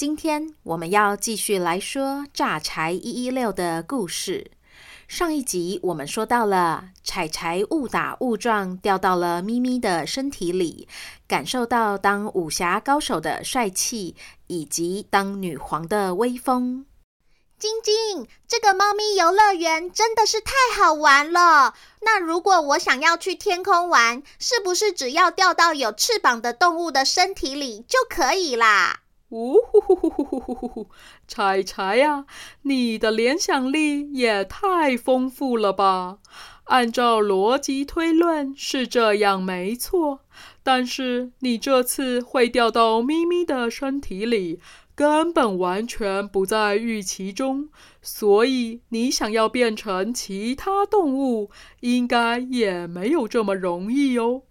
今天我们要继续来说炸柴一一六的故事。上一集我们说到了柴柴误打误撞掉到了咪咪的身体里，感受到当武侠高手的帅气，以及当女皇的威风。晶晶，这个猫咪游乐园真的是太好玩了。那如果我想要去天空玩，是不是只要掉到有翅膀的动物的身体里就可以啦？呜呼呼呼呼呼呼呼呼！柴柴呀，你的联想力也太丰富了吧！按照逻辑推论是这样没错，但是你这次会掉到咪咪的身体里。根本完全不在预期中，所以你想要变成其他动物，应该也没有这么容易哦。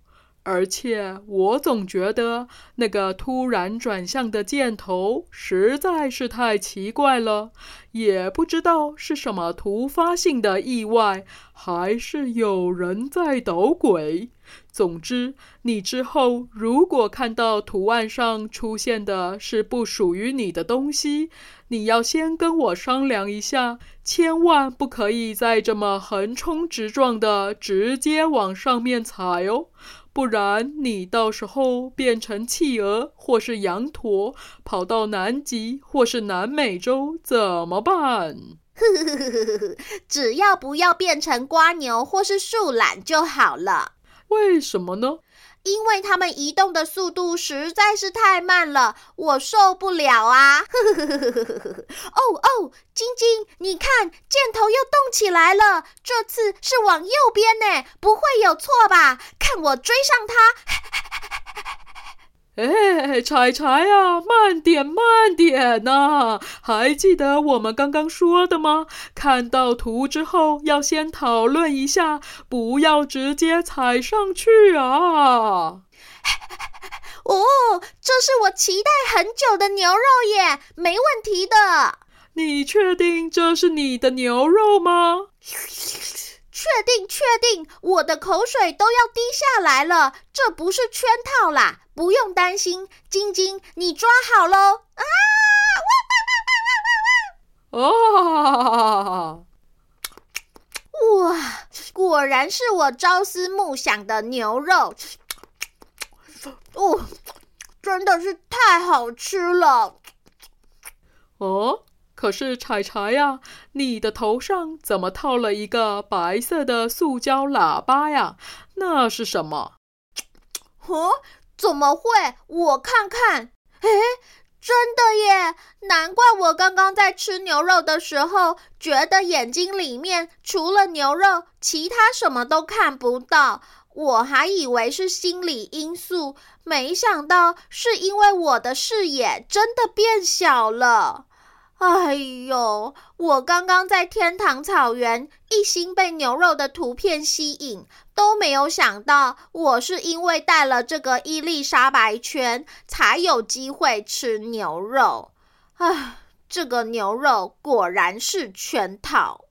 而且我总觉得那个突然转向的箭头实在是太奇怪了，也不知道是什么突发性的意外，还是有人在捣鬼。总之，你之后如果看到图案上出现的是不属于你的东西，你要先跟我商量一下，千万不可以再这么横冲直撞的直接往上面踩哦，不然你到时候变成企鹅或是羊驼，跑到南极或是南美洲怎么办？只要不要变成瓜牛或是树懒就好了。为什么呢？因为他们移动的速度实在是太慢了，我受不了啊！哦哦，晶晶，你看，箭头又动起来了，这次是往右边呢，不会有错吧？看我追上它！哎，柴柴呀，慢点，慢点呐、啊！还记得我们刚刚说的吗？看到图之后要先讨论一下，不要直接踩上去啊！哦，这是我期待很久的牛肉耶，没问题的。你确定这是你的牛肉吗？确定，确定，我的口水都要滴下来了，这不是圈套啦，不用担心，晶晶，你抓好喽！啊！哦！哇，果然是我朝思暮想的牛肉，哦，真的是太好吃了。哦。可是柴柴呀，你的头上怎么套了一个白色的塑胶喇叭呀？那是什么？哦，怎么会？我看看，诶，真的耶！难怪我刚刚在吃牛肉的时候，觉得眼睛里面除了牛肉，其他什么都看不到。我还以为是心理因素，没想到是因为我的视野真的变小了。哎呦！我刚刚在天堂草原一心被牛肉的图片吸引，都没有想到我是因为带了这个伊丽莎白圈才有机会吃牛肉。啊，这个牛肉果然是圈套。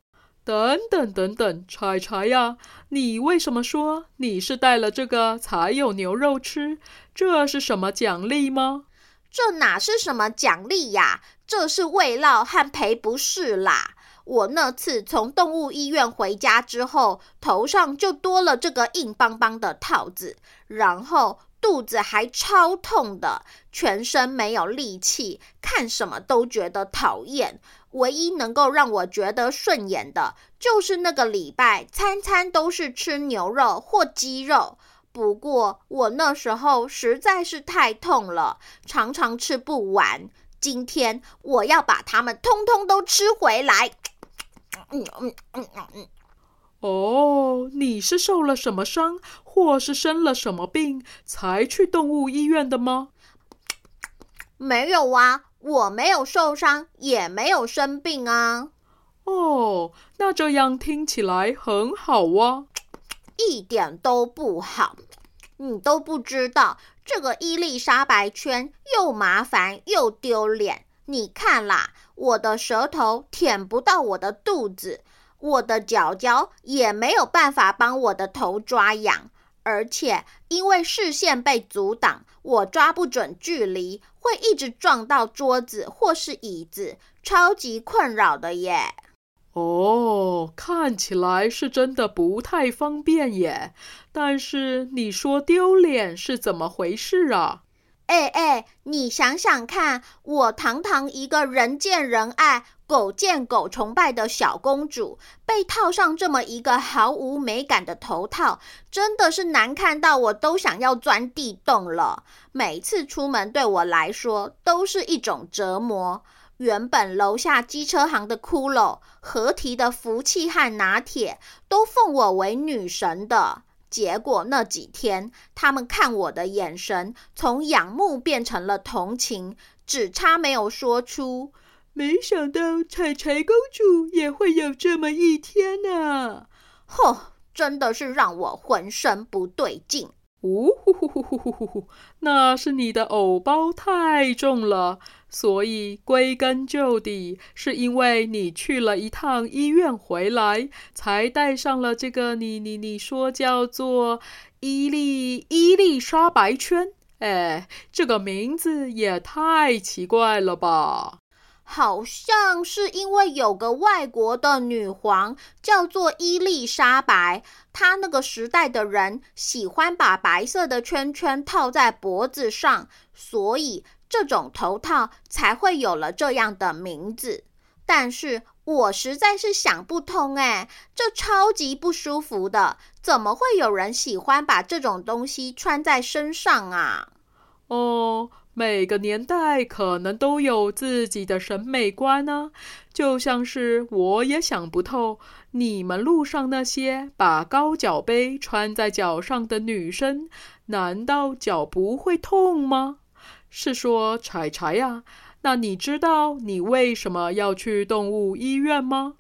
等等等等，柴柴呀，你为什么说你是带了这个才有牛肉吃？这是什么奖励吗？这哪是什么奖励呀？这是慰劳和赔不是啦！我那次从动物医院回家之后，头上就多了这个硬邦邦的套子，然后肚子还超痛的，全身没有力气，看什么都觉得讨厌。唯一能够让我觉得顺眼的，就是那个礼拜餐餐都是吃牛肉或鸡肉。不过我那时候实在是太痛了，常常吃不完。今天我要把它们通通都吃回来。嗯嗯嗯嗯。哦，你是受了什么伤，或是生了什么病，才去动物医院的吗？没有啊，我没有受伤，也没有生病啊。哦，那这样听起来很好啊。一点都不好。你都不知道，这个伊丽莎白圈又麻烦又丢脸。你看啦，我的舌头舔不到我的肚子，我的脚脚也没有办法帮我的头抓痒。而且因为视线被阻挡，我抓不准距离，会一直撞到桌子或是椅子，超级困扰的耶。哦，看起来是真的不太方便耶。但是你说丢脸是怎么回事啊？哎哎，你想想看，我堂堂一个人见人爱、狗见狗崇拜的小公主，被套上这么一个毫无美感的头套，真的是难看到我都想要钻地洞了。每次出门对我来说都是一种折磨。原本楼下机车行的骷髅、合体的福气和拿铁，都奉我为女神的。结果那几天，他们看我的眼神从仰慕变成了同情，只差没有说出“没想到彩彩公主也会有这么一天呢”。吼，真的是让我浑身不对劲。呜呼呼呼呼呼呼呼，那是你的偶包太重了，所以归根究底，是因为你去了一趟医院回来，才带上了这个你你你说叫做伊丽伊丽莎白圈。哎，这个名字也太奇怪了吧！好像是因为有个外国的女皇叫做伊丽莎白，她那个时代的人喜欢把白色的圈圈套在脖子上，所以这种头套才会有了这样的名字。但是我实在是想不通，哎，这超级不舒服的，怎么会有人喜欢把这种东西穿在身上啊？哦。每个年代可能都有自己的审美观呢，就像是我也想不透，你们路上那些把高脚杯穿在脚上的女生，难道脚不会痛吗？是说柴柴呀？那你知道你为什么要去动物医院吗？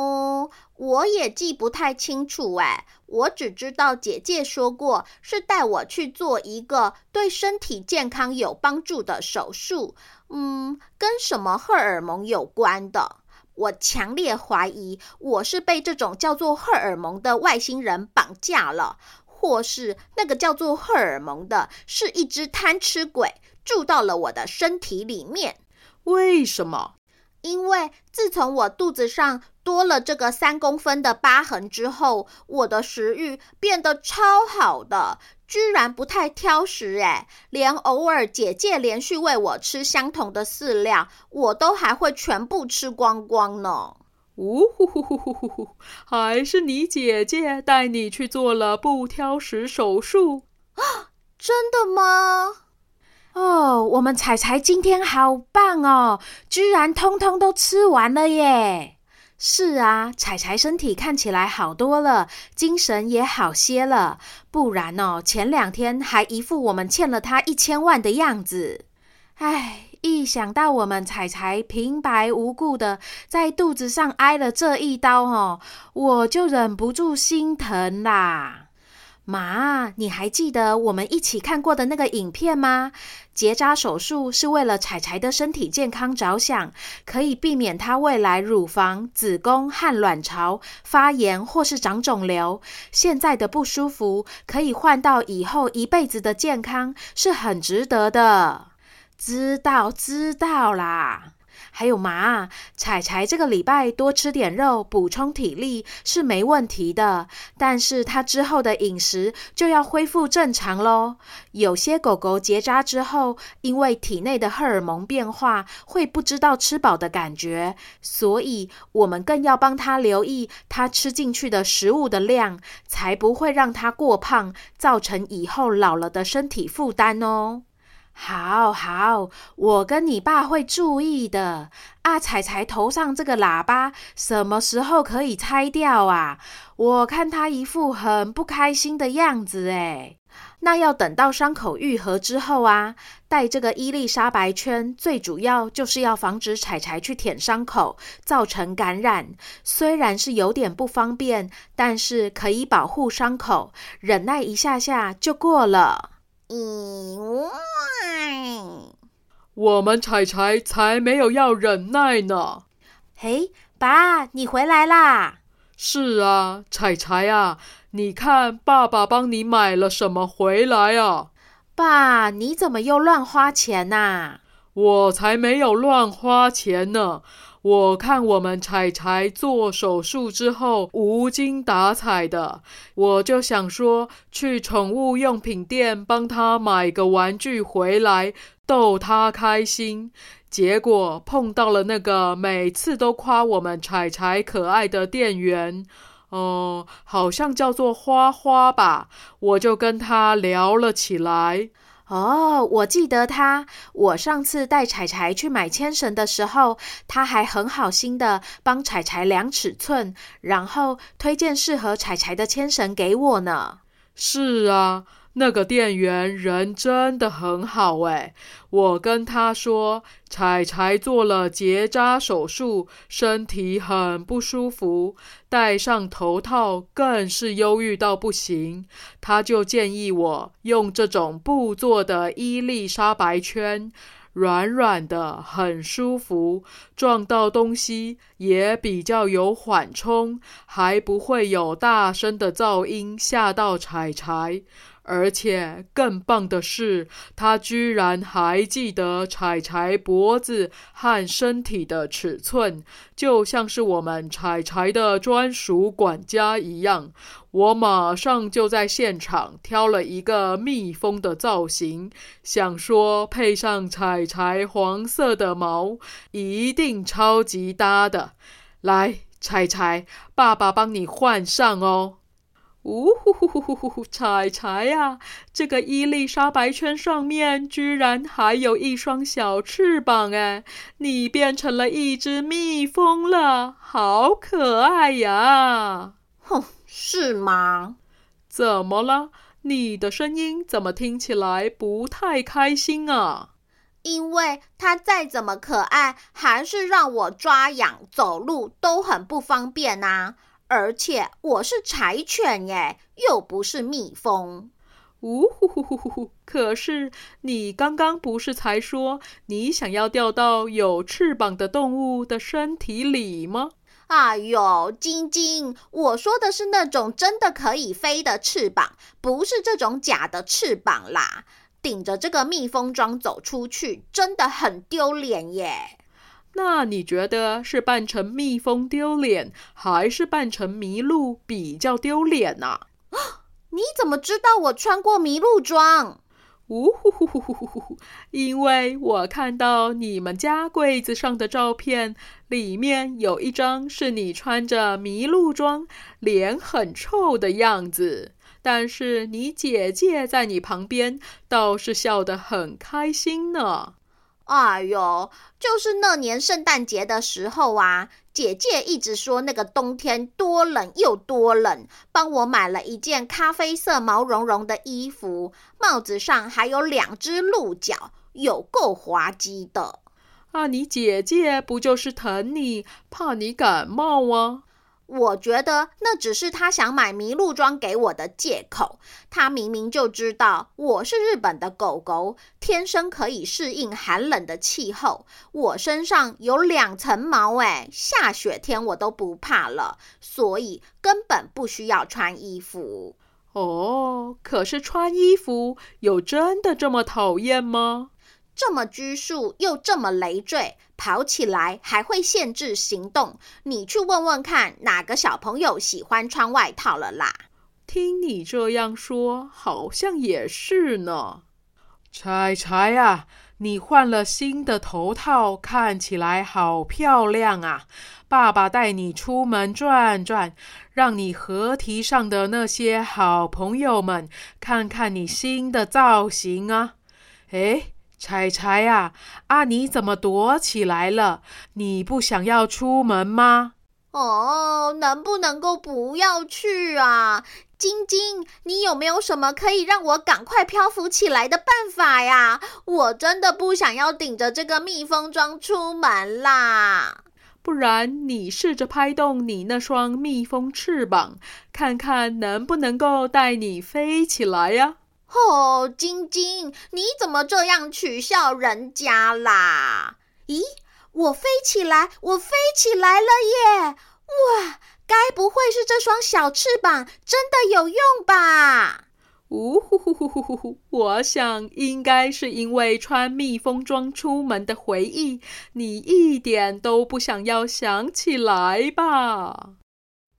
哦、我也记不太清楚哎，我只知道姐姐说过是带我去做一个对身体健康有帮助的手术，嗯，跟什么荷尔蒙有关的。我强烈怀疑我是被这种叫做荷尔蒙的外星人绑架了，或是那个叫做荷尔蒙的是一只贪吃鬼住到了我的身体里面。为什么？因为自从我肚子上多了这个三公分的疤痕之后，我的食欲变得超好的，居然不太挑食诶，连偶尔姐姐连续喂我吃相同的饲料，我都还会全部吃光光呢。呜呼呼呼呼呼呼，还是你姐姐带你去做了不挑食手术？啊，真的吗？哦，我们彩彩今天好棒哦，居然通通都吃完了耶！是啊，彩彩身体看起来好多了，精神也好些了。不然哦，前两天还一副我们欠了他一千万的样子。唉，一想到我们彩彩平白无故的在肚子上挨了这一刀哦，我就忍不住心疼啦。妈，你还记得我们一起看过的那个影片吗？结扎手术是为了彩彩的身体健康着想，可以避免她未来乳房、子宫和卵巢发炎或是长肿瘤。现在的不舒服可以换到以后一辈子的健康，是很值得的。知道，知道啦。还有妈，彩彩这个礼拜多吃点肉，补充体力是没问题的。但是它之后的饮食就要恢复正常喽。有些狗狗结扎之后，因为体内的荷尔蒙变化，会不知道吃饱的感觉，所以我们更要帮它留意它吃进去的食物的量，才不会让它过胖，造成以后老了的身体负担哦。好好，我跟你爸会注意的。啊，彩彩头上这个喇叭什么时候可以拆掉啊？我看他一副很不开心的样子诶。那要等到伤口愈合之后啊，戴这个伊丽莎白圈，最主要就是要防止彩彩去舔伤口，造成感染。虽然是有点不方便，但是可以保护伤口，忍耐一下下就过了。意外，我们柴柴才没有要忍耐呢。嘿，爸，你回来啦！是啊，柴柴啊。你看，爸爸帮你买了什么回来啊？爸，你怎么又乱花钱呐？我才没有乱花钱呢！我看我们柴柴做手术之后无精打采的，我就想说去宠物用品店帮他买个玩具回来逗他开心。结果碰到了那个每次都夸我们柴柴可爱的店员。哦，好像叫做花花吧，我就跟他聊了起来。哦，我记得他，我上次带柴柴去买牵绳的时候，他还很好心的帮柴柴量尺寸，然后推荐适合柴柴的牵绳给我呢。是啊。那个店员人真的很好哎，我跟他说，彩彩做了结扎手术，身体很不舒服，戴上头套更是忧郁到不行。他就建议我用这种布做的伊丽莎白圈，软软的，很舒服，撞到东西也比较有缓冲，还不会有大声的噪音吓到彩柴。而且更棒的是，他居然还记得柴柴脖子和身体的尺寸，就像是我们柴柴的专属管家一样。我马上就在现场挑了一个蜜蜂的造型，想说配上柴柴黄色的毛，一定超级搭的。来，柴柴，爸爸帮你换上哦。呜呼呼呼呼呼！柴柴呀，这个伊丽莎白圈上面居然还有一双小翅膀哎！你变成了一只蜜蜂了，好可爱呀！哼，是吗？怎么了？你的声音怎么听起来不太开心啊？因为它再怎么可爱，还是让我抓痒、走路都很不方便呐。而且我是柴犬耶，又不是蜜蜂。呜呼呼呼呼呼！可是你刚刚不是才说你想要掉到有翅膀的动物的身体里吗？哎呦，晶晶，我说的是那种真的可以飞的翅膀，不是这种假的翅膀啦。顶着这个蜜蜂装走出去，真的很丢脸耶。那你觉得是扮成蜜蜂丢脸，还是扮成麋鹿比较丢脸呢？啊，你怎么知道我穿过麋鹿装？呜呼呼呼呼呼呼！因为我看到你们家柜子上的照片，里面有一张是你穿着麋鹿装，脸很臭的样子，但是你姐姐在你旁边倒是笑得很开心呢。哎呦，就是那年圣诞节的时候啊，姐姐一直说那个冬天多冷又多冷，帮我买了一件咖啡色毛茸茸的衣服，帽子上还有两只鹿角，有够滑稽的。啊，你姐姐不就是疼你，怕你感冒吗？我觉得那只是他想买麋鹿装给我的借口。他明明就知道我是日本的狗狗，天生可以适应寒冷的气候。我身上有两层毛，哎，下雪天我都不怕了，所以根本不需要穿衣服。哦，可是穿衣服有真的这么讨厌吗？这么拘束又这么累赘，跑起来还会限制行动。你去问问看，哪个小朋友喜欢穿外套了啦？听你这样说，好像也是呢。柴柴啊，你换了新的头套，看起来好漂亮啊！爸爸带你出门转转，让你河堤上的那些好朋友们看看你新的造型啊！诶。柴柴啊，啊，你怎么躲起来了？你不想要出门吗？哦，能不能够不要去啊？晶晶，你有没有什么可以让我赶快漂浮起来的办法呀？我真的不想要顶着这个密封装出门啦。不然你试着拍动你那双蜜蜂翅膀，看看能不能够带你飞起来呀？哦，晶晶，你怎么这样取笑人家啦？咦，我飞起来，我飞起来了耶！哇！该不会是这双小翅膀真的有用吧？呜呼呼呼呼呼呼！我想应该是因为穿蜜蜂装出门的回忆，你一点都不想要想起来吧？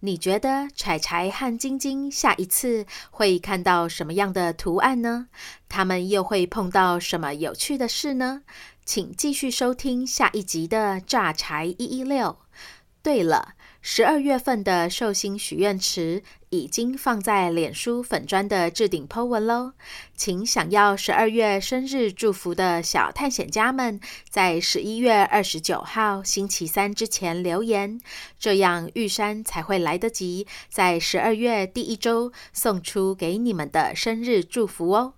你觉得柴柴和晶晶下一次会看到什么样的图案呢？他们又会碰到什么有趣的事呢？请继续收听下一集的炸柴一一六。对了。十二月份的寿星许愿池已经放在脸书粉砖的置顶 po 文喽，请想要十二月生日祝福的小探险家们，在十一月二十九号星期三之前留言，这样玉山才会来得及在十二月第一周送出给你们的生日祝福哦。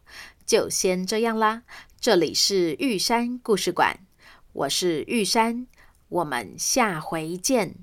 就先这样啦，这里是玉山故事馆，我是玉山，我们下回见。